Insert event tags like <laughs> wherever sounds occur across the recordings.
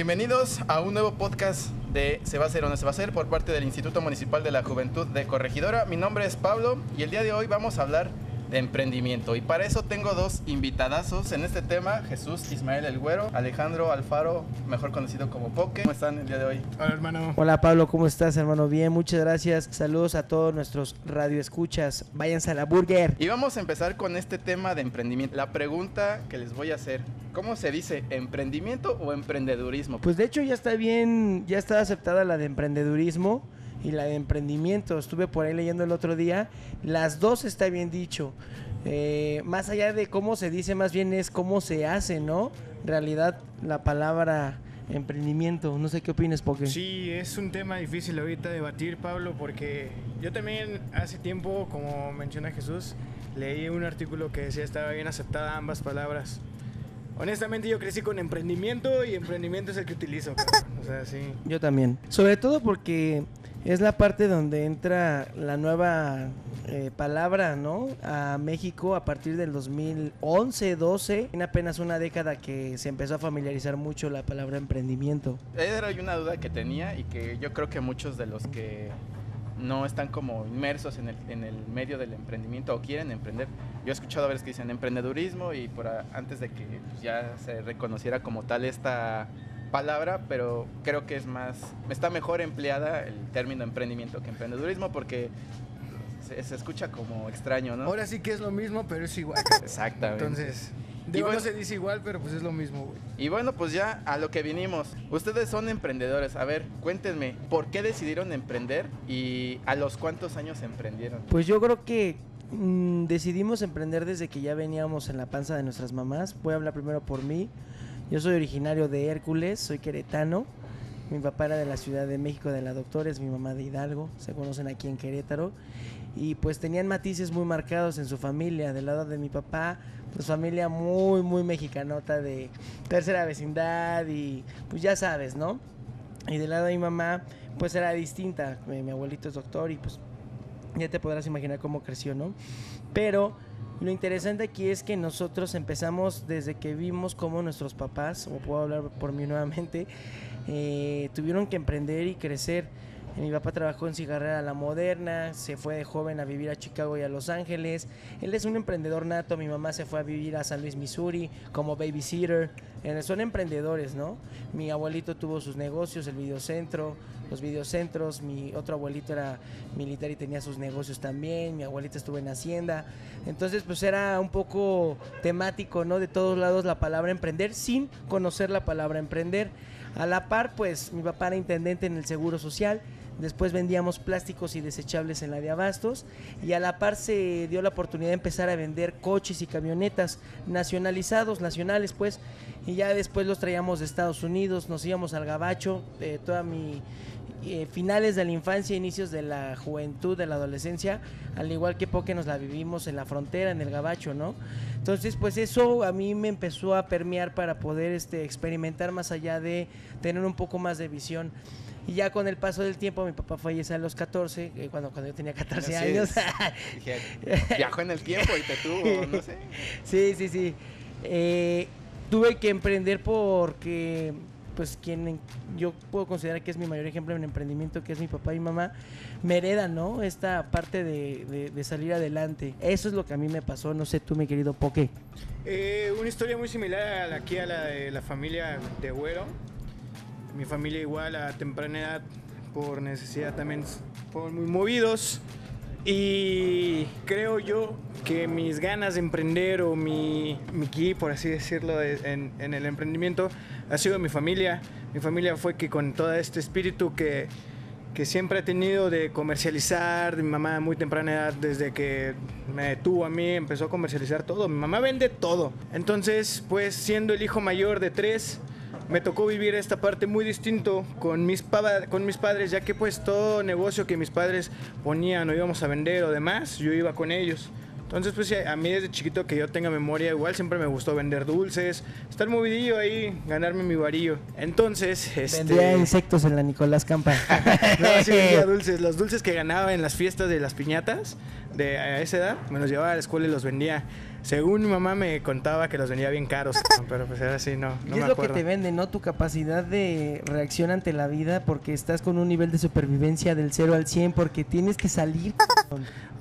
Bienvenidos a un nuevo podcast de Se va a hacer o no se va a hacer por parte del Instituto Municipal de la Juventud de Corregidora. Mi nombre es Pablo y el día de hoy vamos a hablar de emprendimiento. Y para eso tengo dos invitadazos en este tema, Jesús Ismael El Güero, Alejandro Alfaro, mejor conocido como Poke. ¿Cómo están el día de hoy? Hola hermano. Hola Pablo, ¿cómo estás hermano? Bien, muchas gracias. Saludos a todos nuestros radioescuchas. Váyanse a la burger. Y vamos a empezar con este tema de emprendimiento. La pregunta que les voy a hacer, ¿cómo se dice? ¿Emprendimiento o emprendedurismo? Pues de hecho ya está bien, ya está aceptada la de emprendedurismo y la de emprendimiento. Estuve por ahí leyendo el otro día. Las dos está bien dicho. Eh, más allá de cómo se dice, más bien es cómo se hace, ¿no? En realidad, la palabra emprendimiento. No sé qué opinas, Poké. Sí, es un tema difícil ahorita debatir, Pablo, porque yo también hace tiempo, como menciona Jesús, leí un artículo que decía estaba bien aceptada ambas palabras. Honestamente yo crecí con emprendimiento y emprendimiento es el que utilizo. O sea, sí. Yo también. Sobre todo porque es la parte donde entra la nueva eh, palabra, ¿no? A México a partir del 2011, 12, en apenas una década que se empezó a familiarizar mucho la palabra emprendimiento. Era una duda que tenía y que yo creo que muchos de los que no están como inmersos en el, en el medio del emprendimiento o quieren emprender. Yo he escuchado a veces que dicen emprendedurismo y por antes de que ya se reconociera como tal esta palabra, pero creo que es más, está mejor empleada el término emprendimiento que emprendedurismo porque se, escucha como extraño, ¿no? Ahora sí que es lo mismo, pero es igual. Exactamente. Entonces, digo, bueno, no se dice igual, pero pues es lo mismo, güey. Y bueno, pues ya a lo que vinimos. Ustedes son emprendedores. A ver, cuéntenme, ¿por qué decidieron emprender y a los cuántos años emprendieron? Pues yo creo que mm, decidimos emprender desde que ya veníamos en la panza de nuestras mamás. Voy a hablar primero por mí. Yo soy originario de Hércules, soy queretano. Mi papá era de la Ciudad de México, de la Doctores, mi mamá de Hidalgo, se conocen aquí en Querétaro. Y pues tenían matices muy marcados en su familia. Del lado de mi papá, pues familia muy, muy mexicanota de tercera vecindad y pues ya sabes, ¿no? Y del lado de mi mamá, pues era distinta. Mi, abuelito es doctor y pues ya te podrás imaginar cómo creció, ¿no? Pero lo interesante aquí es que nosotros empezamos desde que vimos cómo nuestros papás, o puedo hablar por mí nuevamente, eh, tuvieron que emprender y crecer. Mi papá trabajó en Cigarrera La Moderna, se fue de joven a vivir a Chicago y a Los Ángeles. Él es un emprendedor nato, mi mamá se fue a vivir a San Luis, Missouri, como babysitter. Eh, son emprendedores, ¿no? Mi abuelito tuvo sus negocios, el videocentro, los videocentros, mi otro abuelito era militar y tenía sus negocios también, mi abuelita estuvo en Hacienda, entonces pues era un poco temático, ¿no? De todos lados la palabra emprender sin conocer la palabra emprender. A la par pues mi papá era intendente en el Seguro Social, después vendíamos plásticos y desechables en la de Abastos y a la par se dio la oportunidad de empezar a vender coches y camionetas nacionalizados, nacionales pues, y ya después los traíamos de Estados Unidos, nos íbamos al Gabacho, eh, toda mi eh, finales de la infancia, inicios de la juventud, de la adolescencia, al igual que Poque nos la vivimos en la frontera, en el Gabacho, ¿no? Entonces, pues eso a mí me empezó a permear para poder este, experimentar más allá de tener un poco más de visión. Y ya con el paso del tiempo, mi papá fallece a los 14, eh, cuando, cuando yo tenía 14 años. <laughs> viajó en el tiempo y te tuvo, no <laughs> sé. Sí, sí, sí. Eh, tuve que emprender porque pues quien yo puedo considerar que es mi mayor ejemplo en emprendimiento, que es mi papá y mamá, me heredan, ¿no? Esta parte de, salir adelante. Eso es lo que a mí me pasó, no sé tú, mi querido Poké. Eh, una historia muy similar aquí a la de la familia de Güero. Mi familia igual a temprana edad, por necesidad también, por muy movidos. Y creo yo que mis ganas de emprender o mi, mi key, por así decirlo, en, en, el emprendimiento ha sido mi familia. Mi familia fue que con todo este espíritu que, que siempre he tenido de comercializar, mi mamá muy temprana edad, desde que me tuvo a mí, empezó a comercializar todo. Mi mamá vende todo. Entonces, pues siendo el hijo mayor de tres, me tocó vivir esta parte muy distinto con mis, con mis padres, ya que pues todo negocio que mis padres ponían o íbamos a vender o demás, yo iba con ellos. Entonces, pues a mí desde chiquito que yo tenga memoria, igual siempre me gustó vender dulces, estar movidillo ahí, ganarme mi varillo. Entonces, este... Vendía insectos en la Nicolás Campa. <laughs> No, sí vendía <laughs> dulces. Los dulces que ganaba en las fiestas de las piñatas de a esa edad, me los llevaba a la escuela y los vendía. Según mi mamá me contaba que los vendía bien caros, <laughs> pero pues era así, no, no y me es lo que te vende, ¿no? Tu capacidad de reacción ante la vida porque estás con un nivel de supervivencia del 0 al 100 porque tienes que salir.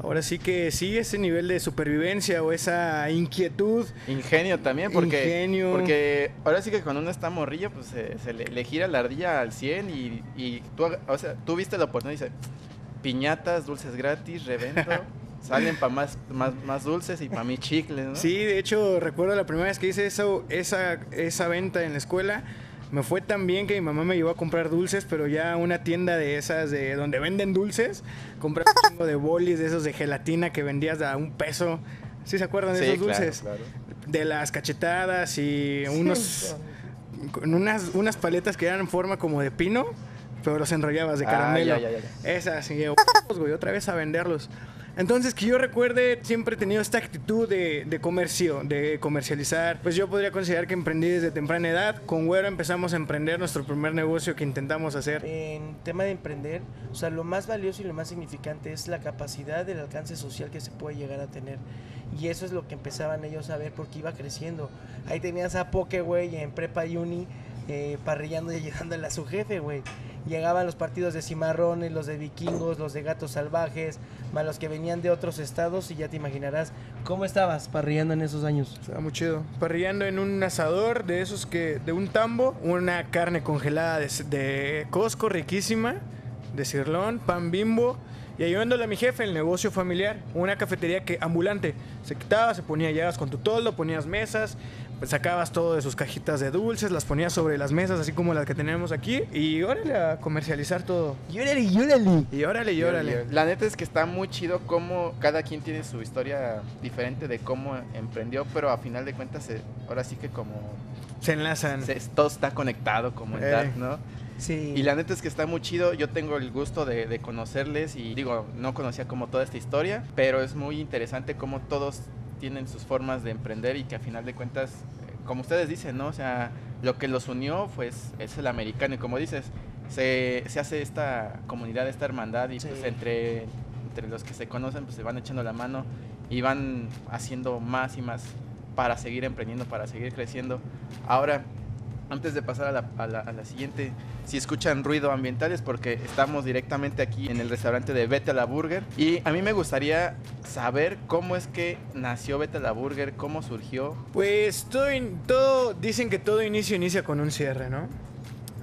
Ahora sí que sí, ese nivel de supervivencia o esa inquietud. Ingenio también, porque, Ingenio. porque ahora sí que cuando uno está morrillo, pues se, se le, le gira la ardilla al 100 y, y tú, o sea, tú viste la oportunidad y dices, piñatas, dulces gratis, revendo, <laughs> salen para más, más, más dulces y para mí chicles, ¿no? Sí, de hecho, recuerdo la primera vez que hice eso, esa, esa venta en la escuela. Me fue tan bien que mi mamá me llevó a comprar dulces, pero ya una tienda de esas de donde venden dulces, compré un chingo de bolis de esos de gelatina que vendías a un peso. ¿Sí se acuerdan de Sí, esos claro, dulces? claro. De las cachetadas y unos con unas, unas paletas que eran en forma como de pino, pero los enrollabas de Ah, caramelo. ya, ya, ya, ya. Esas, y yo, güey, otra vez a venderlos. Entonces, que yo recuerde, siempre he tenido esta actitud de, de comercio, de comercializar. Pues yo podría considerar que emprendí desde temprana edad. Con Güero empezamos a emprender nuestro primer negocio que intentamos hacer. En tema de emprender, o sea, lo más valioso y lo más significante es la capacidad del alcance social que se puede llegar a tener. Y eso es lo que empezaban ellos a ver porque iba creciendo. Ahí tenías a Poke, güey, en prepa uni, parrillando y ayudándole a su jefe, güey. Llegaban los partidos de cimarrones, los de vikingos, los de gatos salvajes, más los que venían de otros estados y ya te imaginarás cómo estabas parrillando en esos años. Estaba muy chido. Parrillando en un asador de esos que, de un tambo, una carne congelada de, de Costco riquísima, de cirlón, pan bimbo, y ayudándole a mi jefe el negocio familiar, una cafetería que ambulante. Se quitaba, se ponía llagas con tu toldo, ponías mesas, pues sacabas todo de sus cajitas de dulces, las ponías sobre las mesas, así como las que tenemos aquí, y órale a comercializar todo. ¡Llórale, llórale! Y órale, y órale. La neta es que está muy chido cómo cada quien tiene su historia diferente de cómo emprendió, pero a final de cuentas, eh, ahora sí que como Se enlazan. se- todo está conectado como en Eh. ¿no? Sí. Y la neta es que está muy chido. Yo tengo el gusto de, de conocerles y digo, no conocía como toda esta historia, pero es muy interesante cómo todos tienen sus formas de emprender y que a final de cuentas, eh, como ustedes dicen, ¿no? O sea, lo que los unió pues es el americano y como dices, se, se hace esta comunidad, esta hermandad y Sí. pues entre, entre los que se conocen pues se van echando la mano y van haciendo más y más para seguir emprendiendo, para seguir creciendo. Ahora, antes de pasar a la, a la- siguiente, si escuchan ruido ambiental es porque estamos directamente aquí en el restaurante de Vete la Burger. Y a mí me gustaría saber cómo es que nació Vete la Burger, cómo surgió. Pues todo, todo, dicen que todo inicio inicia con un cierre, ¿no?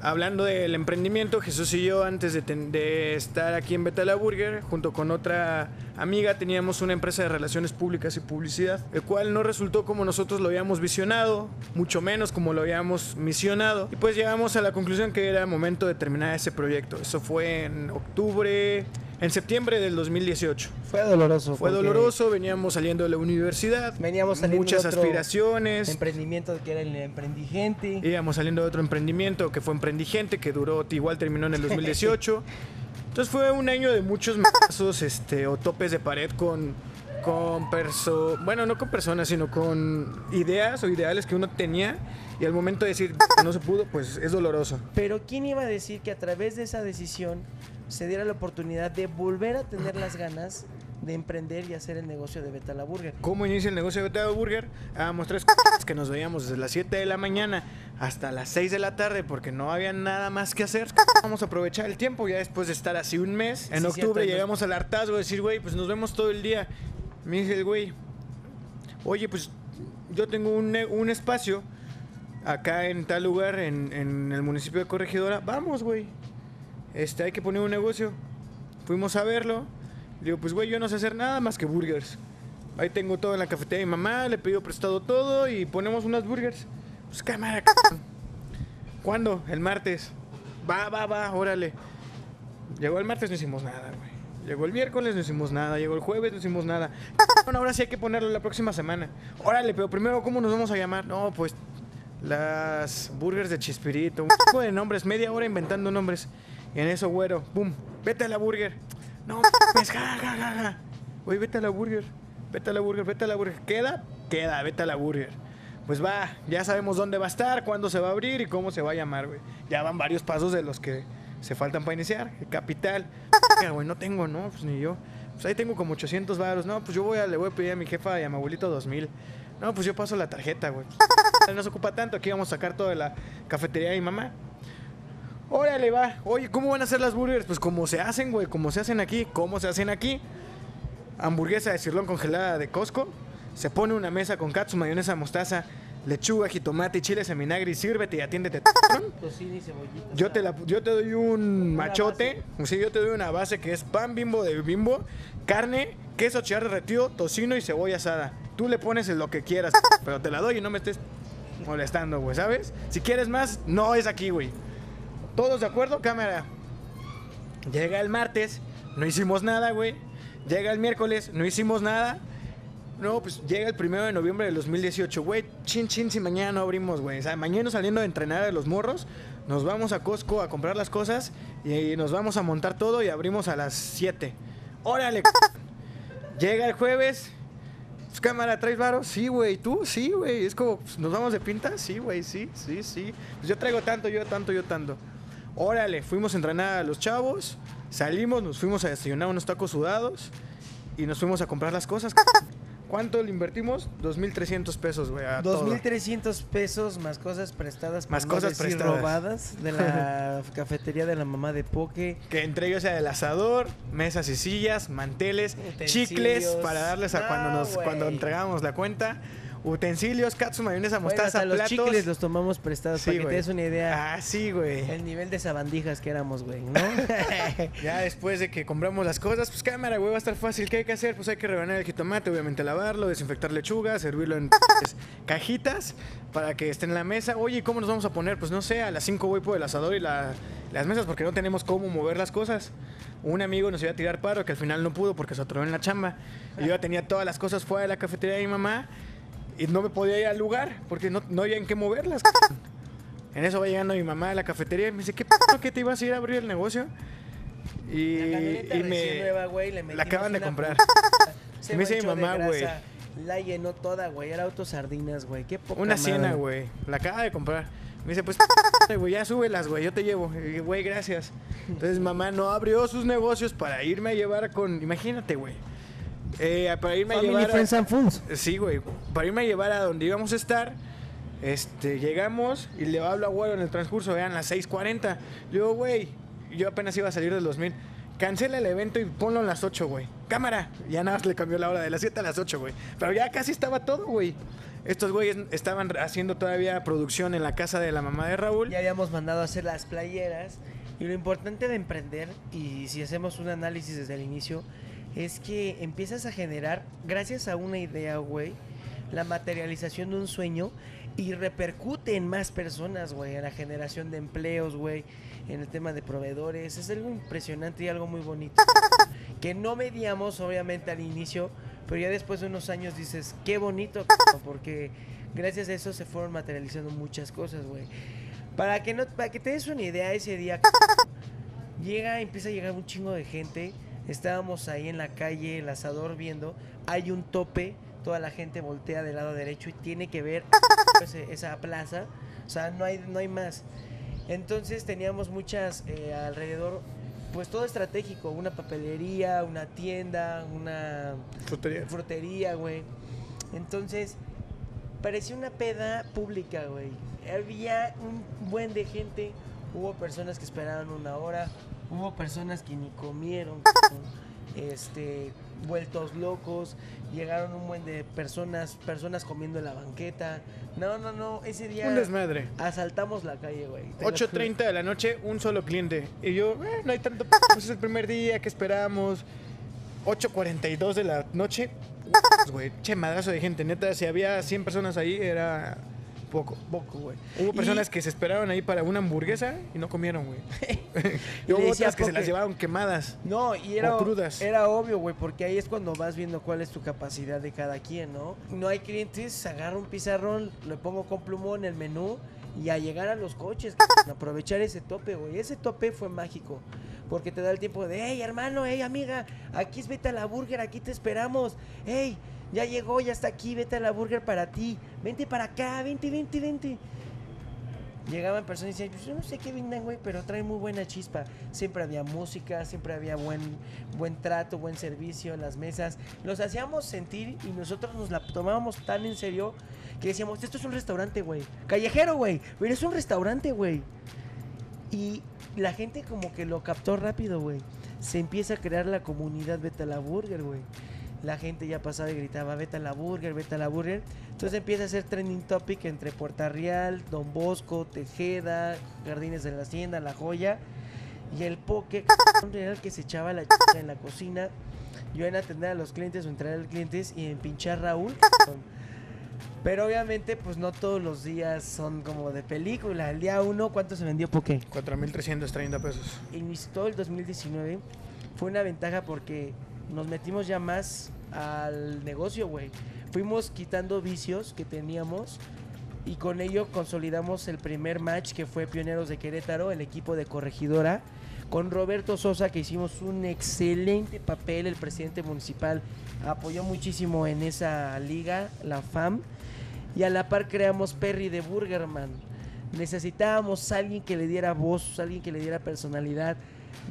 Hablando del emprendimiento, Jesús y yo, antes de, estar aquí en Betala Burger, junto con otra amiga, teníamos una empresa de relaciones públicas y publicidad, el cual no resultó como nosotros lo habíamos visionado, mucho menos como lo habíamos misionado. Y pues llegamos a la conclusión que era momento de terminar ese proyecto. Eso fue en octubre, en septiembre del 2018. Fue doloroso. Fue doloroso, veníamos saliendo de la universidad, Veníamos saliendo muchas de otro aspiraciones. Emprendimiento que era el emprendigente. Íbamos saliendo de otro emprendimiento que fue Emprendigente, que duró, igual terminó en el 2018. <laughs> Entonces fue un año de muchos mazos este, o topes de pared con, con perso bueno, no con personas, sino con ideas o ideales que uno tenía. Y al momento de decir que no se pudo, pues es doloroso. Pero ¿quién iba a decir que a través de esa decisión se diera la oportunidad de volver a tener las ganas de emprender y hacer el negocio de Betala Burger? ¿Cómo inicia el negocio de Betado Burger? Éramos tres que nos veíamos desde las 7 de la mañana hasta las 6 de la tarde porque no había nada más que hacer. Vamos a aprovechar el tiempo ya después de estar así un mes. En Sí, octubre cierto, llegamos al hartazgo de decir, güey, pues nos vemos todo el día. Me dice el güey, oye, pues yo tengo un, un espacio acá en tal lugar, en, en el municipio de Corregidora. Vamos, güey. Este, hay que poner un negocio. Fuimos a verlo. Digo, pues güey, yo no sé hacer nada más que burgers. Ahí tengo todo en la cafetería de mi mamá, le pido prestado todo y ponemos unas burgers. Pues cámara, c******. ¿Cuándo? El martes. Va, va, va, órale. Llegó el martes, no hicimos nada, güey. Llegó el miércoles, no hicimos nada. Llegó el jueves, no hicimos nada. Bueno, ahora sí hay que ponerlo la próxima semana. Órale, pero primero, ¿cómo nos vamos a llamar? No, pues las burgers de Chispirito, un poco de nombres, media hora inventando nombres. En eso, güero, pum, vete a la burger. No, pues, ja, ja, ja, ja. Oye, vete a la burger, vete a la burger, vete a la burger. ¿Queda? Queda, vete a la burger. Pues va, ya sabemos dónde va a estar, cuándo se va a abrir y cómo se va a llamar, güey. Ya van varios pasos de los que se faltan para iniciar. Capital. güey, no tengo, no, pues ni yo. Pues ahí tengo como 800 varos. No, pues yo voy a, le voy a pedir a mi jefa y a mi abuelito 2000. No, pues yo paso la tarjeta, güey. <laughs> No se ocupa tanto, aquí vamos a sacar toda la cafetería de mi mamá. Órale, va. Oye, ¿cómo van a hacer las burgers? Pues como se hacen, güey, como se hacen aquí. ¿Cómo se hacen aquí? Hamburguesa de cirlón congelada de Costco. Se pone una mesa con katsu, mayonesa, mostaza, lechuga, jitomate y chiles en vinagre y sírvete y atiéndete. <coughs> Tocino y cebollita. Yo te, la, yo te doy un machote, sí, yo te doy una base que es pan bimbo de bimbo, carne, queso chillar derretido, tocino y cebolla asada. Tú le pones lo que quieras, pero te la doy y no me estés molestando, güey, ¿sabes? Si quieres más, no es aquí, güey. ¿Todos de acuerdo, cámara? Llega el martes, no hicimos nada, güey. Llega el miércoles, no hicimos nada. No, pues llega el primero de noviembre del 2018, güey. Chin, chin, si mañana no abrimos, güey. O sea, mañana saliendo de entrenar a los morros, nos vamos a Costco a comprar las cosas y nos vamos a montar todo y abrimos a las 7. Órale, <laughs> llega el jueves. Pues, cámara, ¿traes varo? Sí, güey. ¿Tú? Sí, güey. Es como, pues, ¿nos vamos de pinta? Sí, güey. Sí, sí, sí. Pues yo traigo tanto, yo tanto, yo tanto. Órale, fuimos a entrenar a los chavos. Salimos, nos fuimos a desayunar unos tacos sudados y nos fuimos a comprar las cosas. <laughs> ¿Cuánto le invertimos? 2.300 pesos, güey. a todo. 2.300 pesos más cosas prestadas, Más cosas prestadas. robadas de la <laughs> cafetería de la mamá de Poke. Que entre ellos sea el asador, mesas y sillas, manteles, Utensilios. chicles para darles a cuando nos cuando entregamos la cuenta, utensilios, katsu, mayonesa, Bueno, mostaza, los platos. chicles los tomamos prestados Sí, para que güey. te des una idea Ah, sí, güey. el nivel de sabandijas que éramos, güey, ¿no? <laughs> Ya después de que compramos las cosas, pues cámara, güey, va a estar fácil. ¿Qué hay que hacer? Pues hay que rebanar el jitomate, obviamente lavarlo, desinfectar lechuga, servirlo en <laughs> cajitas para que esté en la mesa. Oye, ¿y ¿cómo nos vamos a poner? Pues no sé, a las 5 voy por el asador y la- las mesas porque no tenemos cómo mover las cosas. Un amigo nos iba a tirar paro que al final no pudo porque se atoró en la chamba. Y yo ya tenía todas las cosas fuera de la cafetería de mi mamá y no me podía ir al lugar porque no, no había en qué moverlas. En eso va llegando mi mamá a la cafetería y me dice, ¿qué p*** que te ibas a ir a abrir el negocio? Y, la y me... nueva, güey, le la acaban de comprar. <laughs> Me dice mi mamá, güey. La llenó toda, güey. Era autosardinas, güey. Qué poca Una madre. güey. La acaba de comprar. Me dice, pues, <laughs> güey, ya súbelas, güey, yo te llevo. Güey, gracias. Entonces, mamá no abrió sus negocios para irme a llevar con... Imagínate, güey. Eh, para irme a Family, llevar... a- Friends and Fools. Sí, güey. Para irme a llevar a donde íbamos a estar, este, llegamos y le hablo a Güero en el transcurso, vean, las 6.40. Le digo, güey, yo apenas iba a salir del 2000. Cancela el evento y ponlo a las 8, güey. Cámara. Ya nada más le cambió la hora de las 7 a las 8, güey. Pero ya casi estaba todo, güey. Estos güeyes estaban haciendo todavía producción en la casa de la mamá de Raúl. Ya habíamos mandado a hacer las playeras. Y lo importante de emprender, y si hacemos un análisis desde el inicio, es que empiezas a generar, gracias a una idea, güey, la materialización de un sueño y repercute en más personas, güey, en la generación de empleos, güey, en el tema de proveedores. Es algo impresionante y algo muy bonito. <laughs> que no medíamos, obviamente, al inicio, pero ya después de unos años dices, qué bonito, <laughs> porque gracias a eso se fueron materializando muchas cosas, güey. Para que, no, para que te des una idea, ese día <laughs> llega, empieza a llegar un chingo de gente. Estábamos ahí en la calle, el asador viendo. Hay un tope, toda la gente voltea del lado derecho y tiene que ver <laughs> esa plaza. O sea, no hay, no hay más. Entonces teníamos muchas eh, alrededor, pues todo estratégico. Una papelería, una tienda, una Frutería. frutería, güey. Entonces, parecía una peda pública, güey. Había un buen de gente. Hubo personas que esperaron una hora. Hubo personas que ni comieron. este, vueltos locos. Llegaron un buen de personas, personas comiendo en la banqueta. No, no, no. Ese día Un desmadre. asaltamos la calle, güey. Te lo 8.30 de la noche, un solo cliente. Y yo, eh, no hay tanto, pues es el primer día, que esperamos? 8.42 de la noche, güey, che madrazo de gente. Neta, si había 100 personas ahí, era poco. Poco, güey. Hubo Y- personas que se esperaron ahí para una hamburguesa y no comieron, güey. <laughs> y hubo otras que se las llevaron quemadas. No, y era, O crudas. era obvio, güey, porque ahí es cuando vas viendo cuál es tu capacidad de cada quien, ¿no? No hay clientes, agarro un pizarrón, le pongo con plumón el menú y a llegar a los coches, aprovechar ese tope, güey. Ese tope fue mágico, porque te da el tiempo de, hey, hermano, hey, amiga, aquí es vete a la burger, aquí te esperamos. Hey, ya llegó, ya está aquí, vete a la burger para ti. Vente para acá, vente, vente, vente. Llegaban personas y decían, pues yo no sé qué vendan, güey, pero traen muy buena chispa. Siempre había música, siempre había buen, buen trato, buen servicio en las mesas. Los hacíamos sentir y nosotros nos la tomábamos tan en serio que decíamos, esto es un restaurante, güey. Callejero, güey, pero es un restaurante, güey. Y la gente como que lo captó rápido, güey. Se empieza a crear la comunidad Vete a la Burger, güey. La gente ya pasaba y gritaba, vete a la burger, vete a la burger. Entonces empieza a ser trending topic entre Puerta Real, Don Bosco, Tejeda, Jardines de la Hacienda, La Joya. Y el poke <laughs> era el que se echaba la ch en la cocina. Yo en atender a los clientes o entrar a los clientes y en pinchar Raúl. Pero obviamente, pues no todos los días son como de película. El día uno, ¿cuánto se vendió poke? 4.330 pesos. inició el 2019 fue una ventaja porque nos metimos ya más al negocio, güey. Fuimos quitando vicios que teníamos y con ello consolidamos el primer match que fue Pioneros de Querétaro, el equipo de Corregidora, con Roberto Sosa que hicimos un excelente papel, el presidente municipal apoyó muchísimo en esa liga, la FAM, y a la par creamos Perry de Burgerman. Necesitábamos alguien que le diera voz, alguien que le diera personalidad.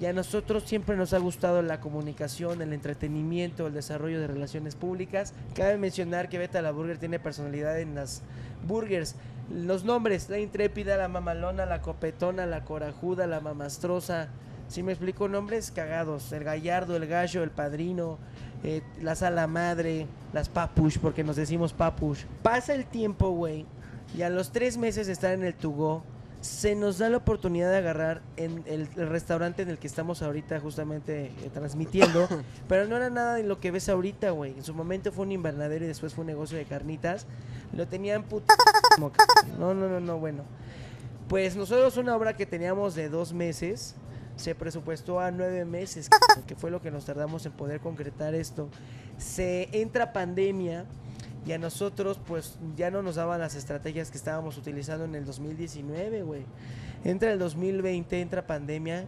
Y a nosotros siempre nos ha gustado la comunicación, el entretenimiento, el desarrollo de relaciones públicas. Cabe mencionar que Beta la Burger tiene personalidad en las burgers. Los nombres, la intrépida, la mamalona, la copetona, la corajuda, la mamastrosa. Si me explico, nombres cagados. El gallardo, el gallo, el padrino, eh, la sala madre, las papush, porque nos decimos papush. Pasa el tiempo, güey, y a los tres meses de estar en el Tugo, se nos da la oportunidad de agarrar en el, el restaurante en el que estamos ahorita justamente eh, transmitiendo, <laughs> pero no era nada de lo que ves ahorita, güey. En su momento fue un invernadero y después fue un negocio de carnitas. Lo tenían put... como c- No, no, no, no, bueno. Pues nosotros una obra que teníamos de dos meses se presupuestó a nueve meses, que fue lo que nos tardamos en poder concretar esto. Se entra pandemia y a nosotros pues ya no nos daban las estrategias que estábamos utilizando en el 2019, güey. Entra el 2020, entra pandemia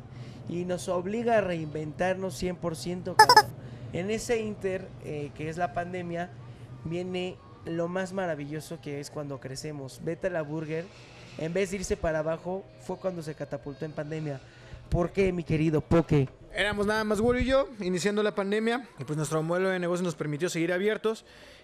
y nos obliga a reinventarnos 100%, cabrón. En ese inter, eh, que es la pandemia, viene lo más maravilloso que es cuando crecemos. Vete a la burger, en vez de irse para abajo, fue cuando se catapultó en pandemia. ¿Por qué, mi querido Poke? Éramos nada más Güero y yo, iniciando la pandemia, y pues nuestro modelo de negocio nos permitió seguir abiertos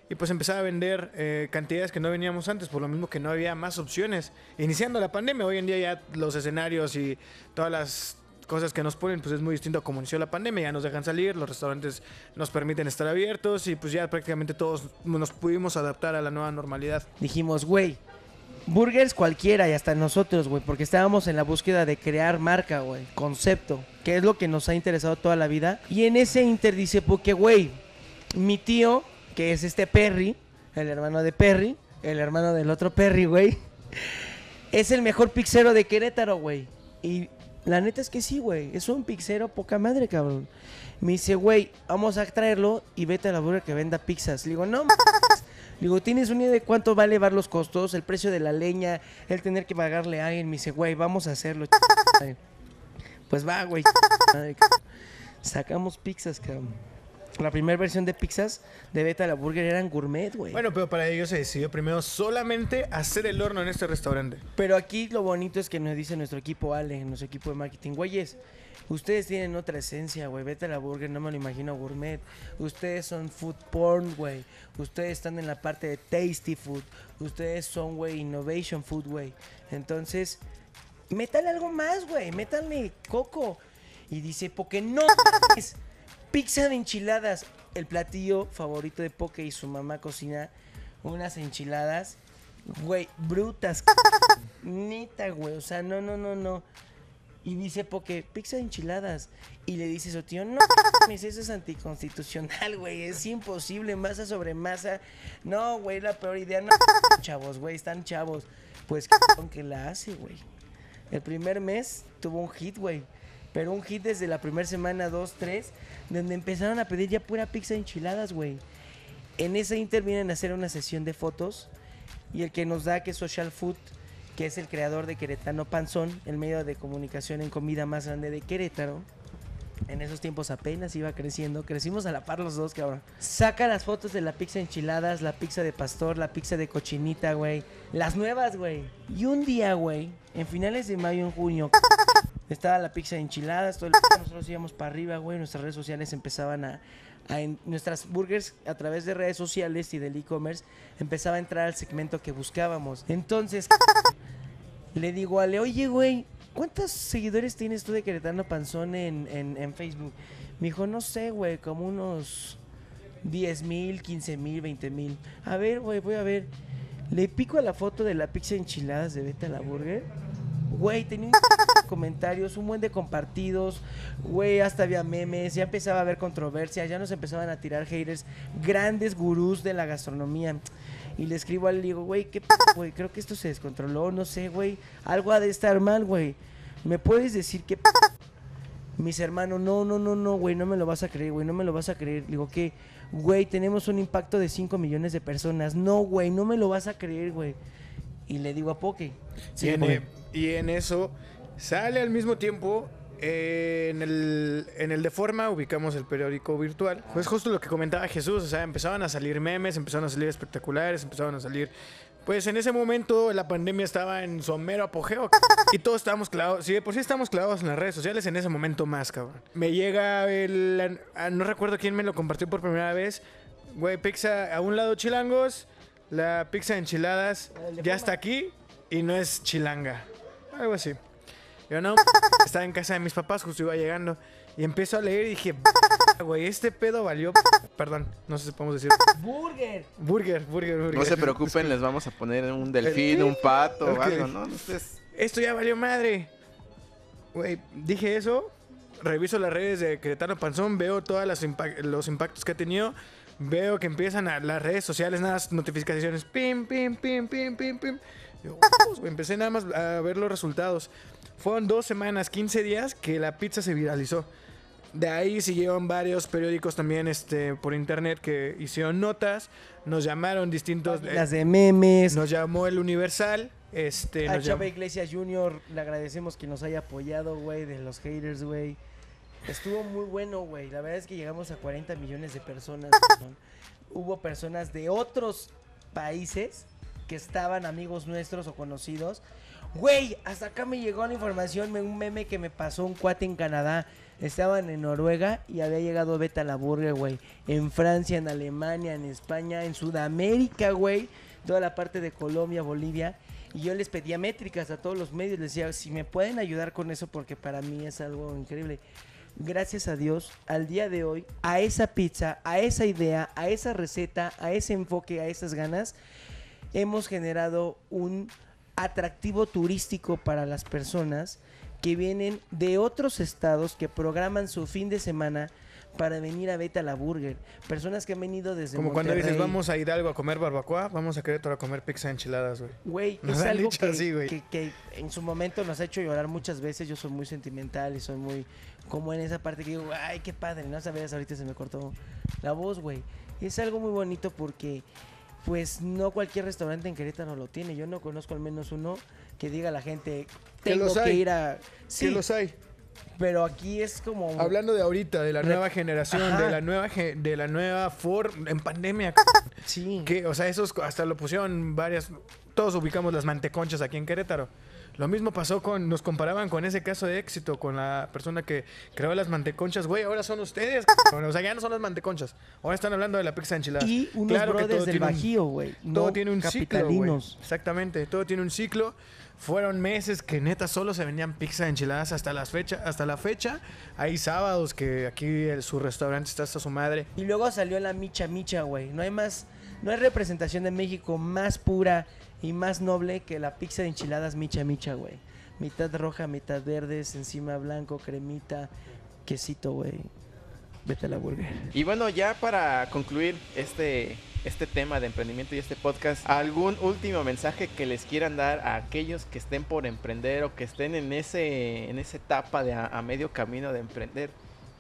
y pues empezar a vender eh, cantidades que no veníamos antes, por lo mismo que no había más opciones. Iniciando la pandemia, hoy en día ya los escenarios y todas las cosas que nos ponen, pues es muy distinto a como inició la pandemia, ya nos dejan salir, los restaurantes nos permiten estar abiertos y pues ya prácticamente todos nos pudimos adaptar a la nueva normalidad. Dijimos, güey, burgers cualquiera y hasta nosotros, güey, porque estábamos en la búsqueda de crear marca, güey, concepto, que es lo que nos ha interesado toda la vida. Y en ese inter dice, porque, güey, mi tío, que es este Perry, el hermano de Perry, el hermano del otro Perry, güey, <laughs> es el mejor pixero de Querétaro, güey. Y la neta es que sí, güey, es un pixero poca madre, cabrón. Me dice, güey, vamos a traerlo y vete a la burger que venda pizzas. Le digo, no, Digo, ¿tienes una idea de cuánto va a elevar los costos? El precio de la leña, el tener que pagarle a alguien. Me dice, güey, vamos a hacerlo. madre". <laughs> Pues va, güey. Sacamos pizzas, cabrón. La primera versión de pizzas de Beta la Burger eran gourmet, güey. Bueno, pero para ello se decidió primero solamente hacer el horno en este restaurante. Pero aquí lo bonito es que nos dice nuestro equipo Ale, nuestro equipo de marketing, güeyes, ustedes tienen otra esencia, güey, vete a la burger, no me lo imagino gourmet. Ustedes son food porn, güey. Ustedes están en la parte de tasty food. Ustedes son, güey, innovation food, güey. Entonces, métale algo más, güey, métale coco. Y dice, porque no es pizza de enchiladas. El platillo favorito de Poke y su mamá cocina unas enchiladas, güey, brutas. <laughs> Neta, güey. O sea, no, no, no, no. Y dice Poke, pizza de enchiladas. Y le dice su tío, no, eso es anticonstitucional, güey. Es imposible, masa sobre masa. No, güey, la peor idea. No, chavos, güey, están chavos. Pues, que la hace, güey. El primer mes tuvo un hit, güey. Pero un hit desde la primera semana, dos, tres, donde empezaron a pedir ya pura pizza de enchiladas, güey. En ese inter vienen a hacer una sesión de fotos y el que nos da que Social Food, que es el creador de Queretano Panzón, el medio de comunicación en comida más grande de Querétaro. En esos tiempos apenas iba creciendo, crecimos a la par los dos, cabrón. Saca las fotos de la pizza enchiladas, la pizza de pastor, la pizza de cochinita, güey. Las nuevas, güey. Y un día, güey, en finales de mayo, en junio, estaba la pizza de enchiladas, todo el... nosotros íbamos para arriba, güey. Nuestras redes sociales empezaban a, a en- nuestras burgers a través de redes sociales y del e-commerce empezaba a entrar al segmento que buscábamos. Entonces le digo a Ale, oye, güey, ¿cuántos seguidores tienes tú de Queretano Panzón en, en, Facebook? Me dijo, no sé, güey, como unos 10 mil, 15 mil, 20 mil. A ver, güey, voy a ver. Le pico a la foto de la pizza enchiladas de Beta la Burger. Güey, tenía un comentarios, un buen de compartidos, güey, hasta había memes, ya empezaba a haber controversias, ya nos empezaban a tirar haters, grandes gurús de la gastronomía. Y le escribo al digo, güey, qué p güey, creo que esto se descontroló, no sé, güey, algo ha de estar mal, güey. ¿Me puedes decir qué p mis hermanos, no, no, no, no, güey, no me lo vas a creer, güey, no me lo vas a creer. Digo que, güey, tenemos un impacto de 5 millones de personas. No, güey, no me lo vas a creer, güey. Y le digo a Poke. y, en, eh, y en eso sale al mismo tiempo eh, en el, en el de forma ubicamos el periódico virtual. Pues justo lo que comentaba Jesús, o sea, empezaban a salir memes, empezaron a salir espectaculares, empezaron a salir... Pues en ese momento la pandemia estaba en su mero apogeo y todos estábamos clavados, si de por sí estamos clavados en las redes sociales, en ese momento más, cabrón. Me llega el... ah, No recuerdo quién me lo compartió por primera vez. Güey, pizza a un lado chilangos, la pizza de enchiladas ya está aquí y no es chilanga. Algo así. Yo no, estaba en casa de mis papás, justo iba llegando. Y empiezo a leer y dije, güey, este pedo valió. Perdón, no sé si podemos decir. ¡Burger! Burger, burger, burger. No se preocupen, les vamos a poner un delfín, un pato o algo, ¿no? Esto ya valió madre. Güey, dije eso. Reviso las redes de Querétaro Panzón, veo todos los impactos que ha tenido. Veo que empiezan a las redes sociales, nada más notificaciones. Pim, pim, pim, pim, pim, pim. Yo, güey, <laughs> empecé nada más a ver los resultados. Fueron dos semanas, 15 días que la pizza se viralizó. De ahí siguieron varios periódicos también este, por internet que hicieron notas. Nos llamaron distintos. eh, Las de memes. nos llamó el Universal. Este, A Chava Iglesias Jr. le agradecemos que nos haya apoyado, güey, de los haters, güey. Estuvo muy bueno, güey. La verdad es que llegamos a 40 millones de personas. <laughs> cabrón. Hubo personas de otros países que estaban amigos nuestros o conocidos. Güey, hasta acá me llegó la información, un meme que me pasó un cuate en Canadá. Estaban en Noruega y había llegado Beta la Burger, güey. En Francia, en Alemania, en España, en Sudamérica, güey. Toda la parte de Colombia, Bolivia. Y yo les pedía métricas a todos los medios. Les decía, si me pueden ayudar con eso, porque para mí es algo increíble. Gracias a Dios, al día de hoy, a esa pizza, a esa idea, a esa receta, a ese enfoque, a esas ganas, hemos generado un atractivo turístico para las personas que vienen de otros estados que programan su fin de semana para venir a Beta la Burger. Personas que han venido desde Como cuando dices, vamos a Hidalgo a comer barbacoa, vamos a Querétaro a comer pizza enchiladas, güey. Güey, <laughs> es algo que, así, güey. que- que en su momento nos ha hecho llorar muchas veces. Yo soy muy sentimental y soy muy como en esa parte que digo, ay, qué padre, no sabías, ahorita se me cortó la voz, güey. Es algo muy bonito porque pues no cualquier restaurante en Querétaro lo tiene. Yo no conozco al menos uno que diga a la gente, Que tengo los que hay. ir a... Sí, Sí, los hay. pero aquí es como... Hablando de ahorita, de la Re- nueva generación, Ajá. de la nueva ge- de la nueva forma en pandemia, Sí. que o sea, esos hasta lo pusieron varias todos ubicamos las manteconchas aquí en Querétaro. Lo mismo pasó con nos comparaban con ese caso de éxito con la persona que creó las manteconchas, güey, ahora son ustedes. O sea, ya no son las manteconchas. Ahora están hablando de la pizza enchilada. Y unos Claro que todo del tiene Bajío, güey. todo no tiene un ciclo, capitalinos. Exactamente, todo tiene un ciclo. Fueron meses que neta solo se vendían pizza enchiladas hasta las fecha, hasta la fecha. Hay sábados que aquí el- su restaurante está hasta su madre. Y luego salió la Micha Micha, güey. No hay más, no hay representación de México más pura y más noble que la pizza de enchiladas Micha Micha, güey. mitad roja, mitad verdes, encima blanco, cremita, quesito, güey. Vete a la burger. Y bueno, ya para concluir este, este tema de emprendimiento y este podcast, ¿algún último mensaje que les quieran dar a aquellos que estén por emprender o que estén en, ese, en esa etapa de a, medio camino de emprender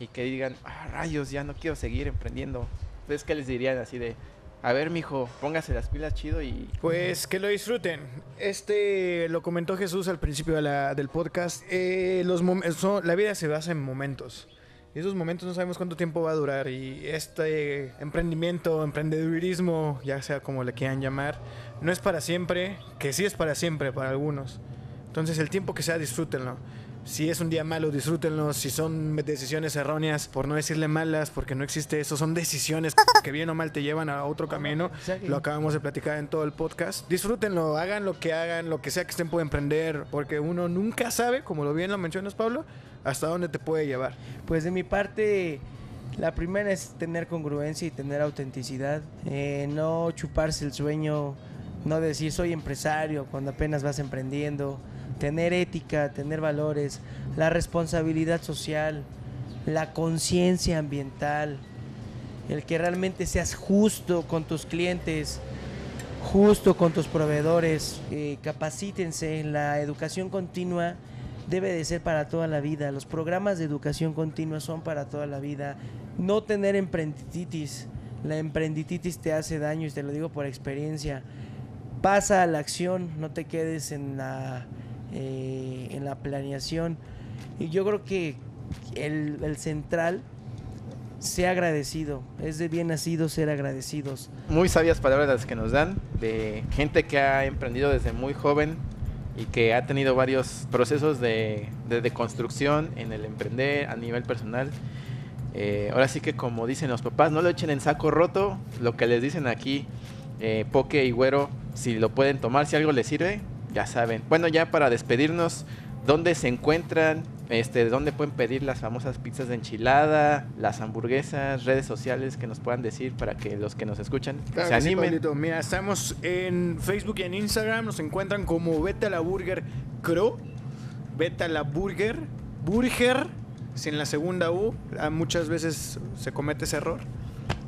y que digan, ah, rayos, ya no quiero seguir emprendiendo? ¿Ustedes qué les dirían así de, a ver, mijo, póngase las pilas chido y. Pues que lo disfruten. Este lo comentó Jesús al principio del podcast. Eh, los la vida se basa en momentos. Y esos momentos no sabemos cuánto tiempo va a durar. Y este emprendimiento, emprendedurismo, ya sea como le quieran llamar, no es para siempre, que sí es para siempre para algunos. Entonces el tiempo que sea, disfrútenlo. Si es un día malo, disfrútenlo. Si son decisiones erróneas, por no decirle malas, porque no existe eso, son decisiones que bien o mal te llevan a otro camino. Lo acabamos de platicar en todo el podcast. Disfrútenlo, hagan lo que hagan, lo que sea que estén por emprender, porque uno nunca sabe, como lo bien lo mencionas, Pablo, hasta dónde te puede llevar. Pues de mi parte, la primera es tener congruencia y tener autenticidad. Eh, no chuparse el sueño, no decir soy empresario cuando apenas vas emprendiendo. Tener ética, tener valores, la responsabilidad social, la conciencia ambiental, el que realmente seas justo con tus clientes, justo con tus proveedores, eh, capacítense, la educación continua debe de ser para toda la vida. Los programas de educación continua son para toda la vida. No tener emprenditis. La emprenditis te hace daño y te lo digo por experiencia. Pasa a la acción, no te quedes en la, eh, en la planeación. Y yo creo que el, el central sea agradecido. Es de bien nacido ser agradecidos. Muy sabias palabras las que nos dan de gente que ha emprendido desde muy joven, y que ha tenido varios procesos de, de, construcción en el emprender a nivel personal. Eh, ahora sí que como dicen los papás, no lo echen en saco roto, lo que les dicen aquí, eh, Poke y Güero, si lo pueden tomar, si algo les sirve, ya saben. Bueno, ya para despedirnos, ¿dónde se encuentran? Este, ¿Dónde pueden pedir las famosas pizzas de enchilada, las hamburguesas, redes sociales que nos puedan decir para que los que nos escuchan se animen? Mira, estamos en Facebook y en Instagram, nos encuentran como Beta la Burger Crow, Beta la Burger, Burger, sin la segunda U, ah, muchas veces se comete ese error.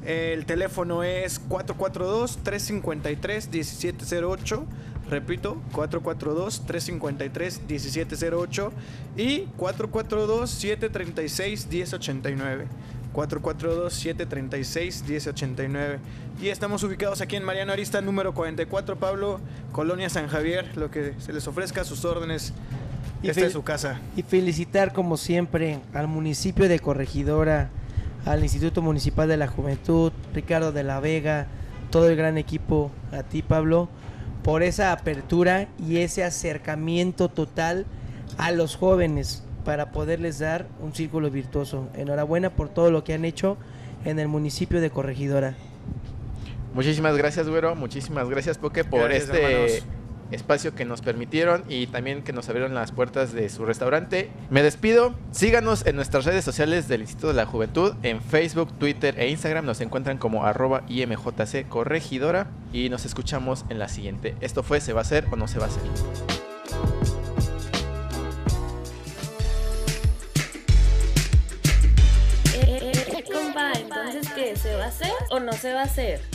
El teléfono es 442-353-1708. Repito, 442-353-1708 y 442-736-1089. 442-736-1089. Y estamos ubicados aquí en Mariano Arista, número 44, Pablo, Colonia San Javier. Lo que se les ofrezca a sus órdenes. Y Esta es su casa. Y felicitar, como siempre, al municipio de Corregidora, al Instituto Municipal de la Juventud, Ricardo de la Vega, todo el gran equipo, a ti, Pablo por esa apertura y ese acercamiento total a los jóvenes para poderles dar un círculo virtuoso. Enhorabuena por todo lo que han hecho en el municipio de Corregidora. Muchísimas gracias, güero. Muchísimas gracias, Poke, por este espacio que nos permitieron y también que nos abrieron las puertas de su restaurante. Me despido. Síganos en nuestras redes sociales del Instituto de la Juventud. En Facebook, Twitter e Instagram nos encuentran como arroba IMJC Corregidora. Y nos escuchamos en la siguiente. Esto fue ¿Se va a hacer o no se va a hacer? Eh, eh, eh. ¿Se va a hacer o no se va a hacer?